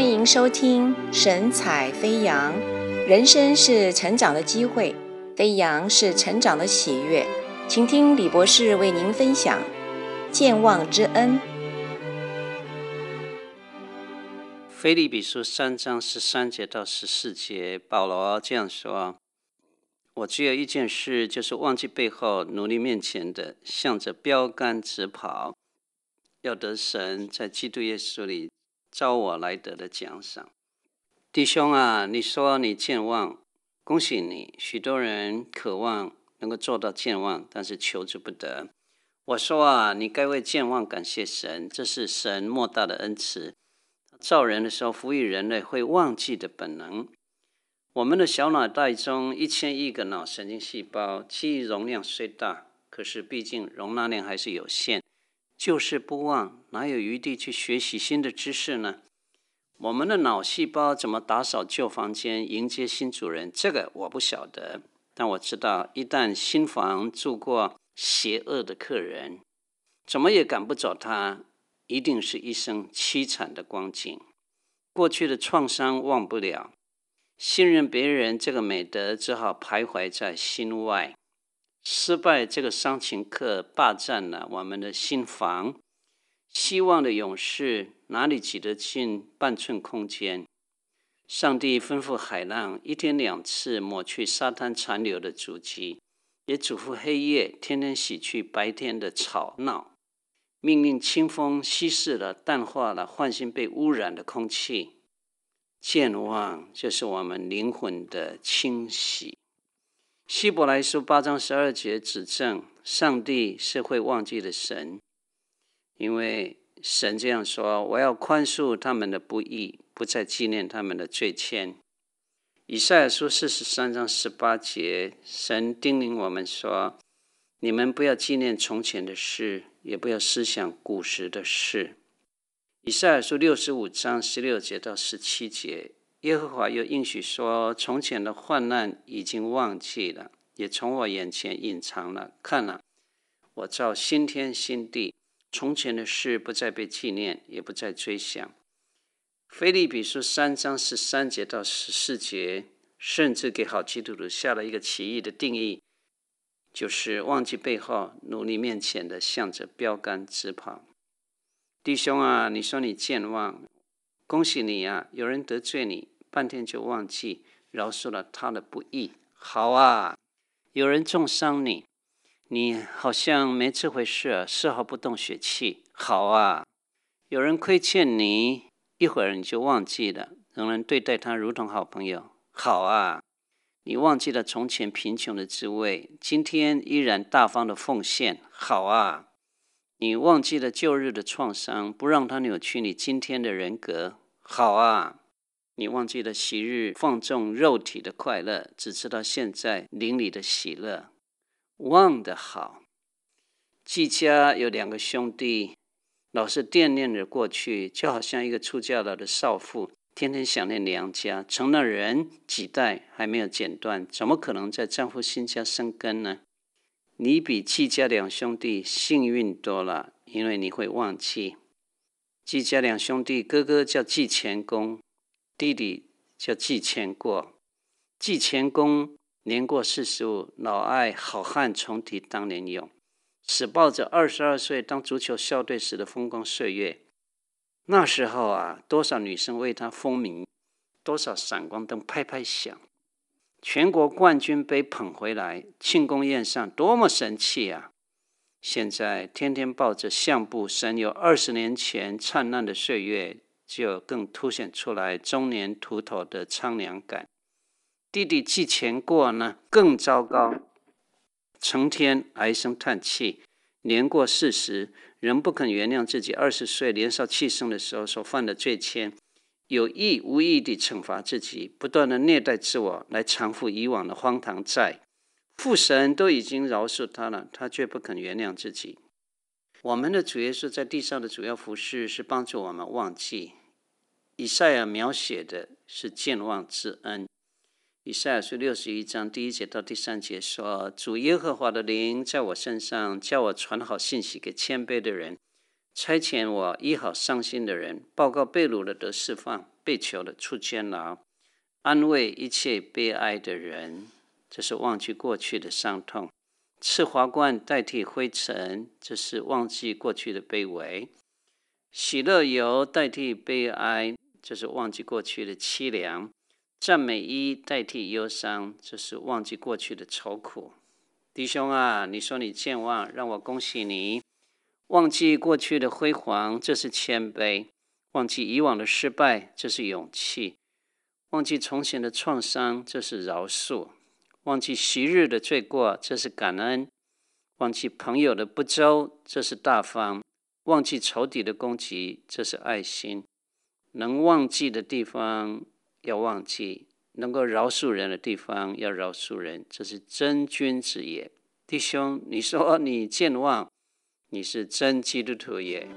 欢迎收听神采飞扬，人生是成长的机会，飞扬是成长的喜悦。请听李博士为您分享健忘之恩。腓立比书三章十三节到十四节，保罗这样说：“我只有一件事，就是忘记背后，努力面前的，向着标杆直跑，要得神在基督耶稣里。”招我来得的奖赏，弟兄啊，你说你健忘，恭喜你！许多人渴望能够做到健忘，但是求之不得。我说啊，你该为健忘感谢神，这是神莫大的恩赐。造人的时候，赋予人类会忘记的本能。我们的小脑袋中一千亿个脑神经细胞，记忆容量虽大，可是毕竟容纳量还是有限。旧事不忘，哪有余地去学习新的知识呢？我们的脑细胞怎么打扫旧房间，迎接新主人？这个我不晓得，但我知道，一旦新房住过邪恶的客人，怎么也赶不走他，一定是一生凄惨的光景。过去的创伤忘不了，信任别人这个美德只好徘徊在心外。失败这个伤情课霸占了我们的心房，希望的勇士哪里挤得进半寸空间？上帝吩咐海浪一天两次抹去沙滩残留的足迹，也嘱咐黑夜天天洗去白天的吵闹，命令清风稀释了、淡化了、唤醒被污染的空气。健忘就是我们灵魂的清洗。希伯来书八章十二节指证上帝是会忘记的神，因为神这样说：“我要宽恕他们的不义，不再纪念他们的罪愆。”以赛亚书四十三章十八节，神叮咛我们说：“你们不要纪念从前的事，也不要思想古时的事。”以赛亚书六十五章十六节到十七节。耶和华又应许说：“从前的患难已经忘记了，也从我眼前隐藏了。看了，我造新天新地，从前的事不再被纪念，也不再追想。”腓立比书三章十三节到十四节，甚至给好基督徒下了一个奇异的定义，就是忘记背后，努力面前的，向着标竿直跑。弟兄啊，你说你健忘。恭喜你呀！有人得罪你，半天就忘记，饶恕了他的不义。好啊！有人重伤你，你好像没这回事，丝毫不动血气。好啊！有人亏欠你，一会儿你就忘记了，仍然对待他如同好朋友。好啊！你忘记了从前贫穷的滋味，今天依然大方的奉献。好啊！你忘记了旧日的创伤，不让它扭曲你今天的人格。好啊！你忘记了昔日放纵肉体的快乐，只知道现在灵里的喜乐。忘得好。季家有两个兄弟，老是惦念着过去，就好像一个出嫁了的少妇，天天想念娘家。成了人几代还没有剪断，怎么可能在丈夫新家生根呢？你比季家两兄弟幸运多了，因为你会忘记。季家两兄弟，哥哥叫季虔公，弟弟叫季虔过。季虔公年过四十五，老爱好汉重提当年勇，死抱着二十二岁当足球校队时的风光岁月。那时候啊，多少女生为他风靡，多少闪光灯拍拍响。全国冠军杯捧回来，庆功宴上多么神气啊！现在天天抱着相簿，神游二十年前灿烂的岁月，就更凸显出来中年秃头的苍凉感。弟弟寄钱过呢，更糟糕，成天唉声叹气，年过四十，仍不肯原谅自己二十岁年少气盛的时候所犯的罪愆。有意无意地惩罚自己，不断地虐待自我，来偿付以往的荒唐债。父神都已经饶恕他了，他却不肯原谅自己。我们的主耶稣在地上的主要服事是帮助我们忘记。以赛亚描写的是健忘之恩。以赛亚书六十一章第一节到第三节说：“主耶和华的灵在我身上，叫我传好信息给谦卑的人。”差遣我医好伤心的人，报告被掳的得释放，被囚的出监牢，安慰一切悲哀的人。这是忘记过去的伤痛，赐华冠代替灰尘，这是忘记过去的卑微；喜乐油代替悲哀，这是忘记过去的凄凉；赞美衣代替忧伤，这是忘记过去的愁苦。弟兄啊，你说你健忘，让我恭喜你；忘记过去的辉煌，这是谦卑；忘记以往的失败，这是勇气；忘记从前的创伤，这是饶恕。忘记昔日的罪过，这是感恩；忘记朋友的不周，这是大方；忘记仇敌的攻击，这是爱心。能忘记的地方要忘记，能够饶恕人的地方要饶恕人，这是真君子也。弟兄，你说 你健忘，你是真基督徒耶。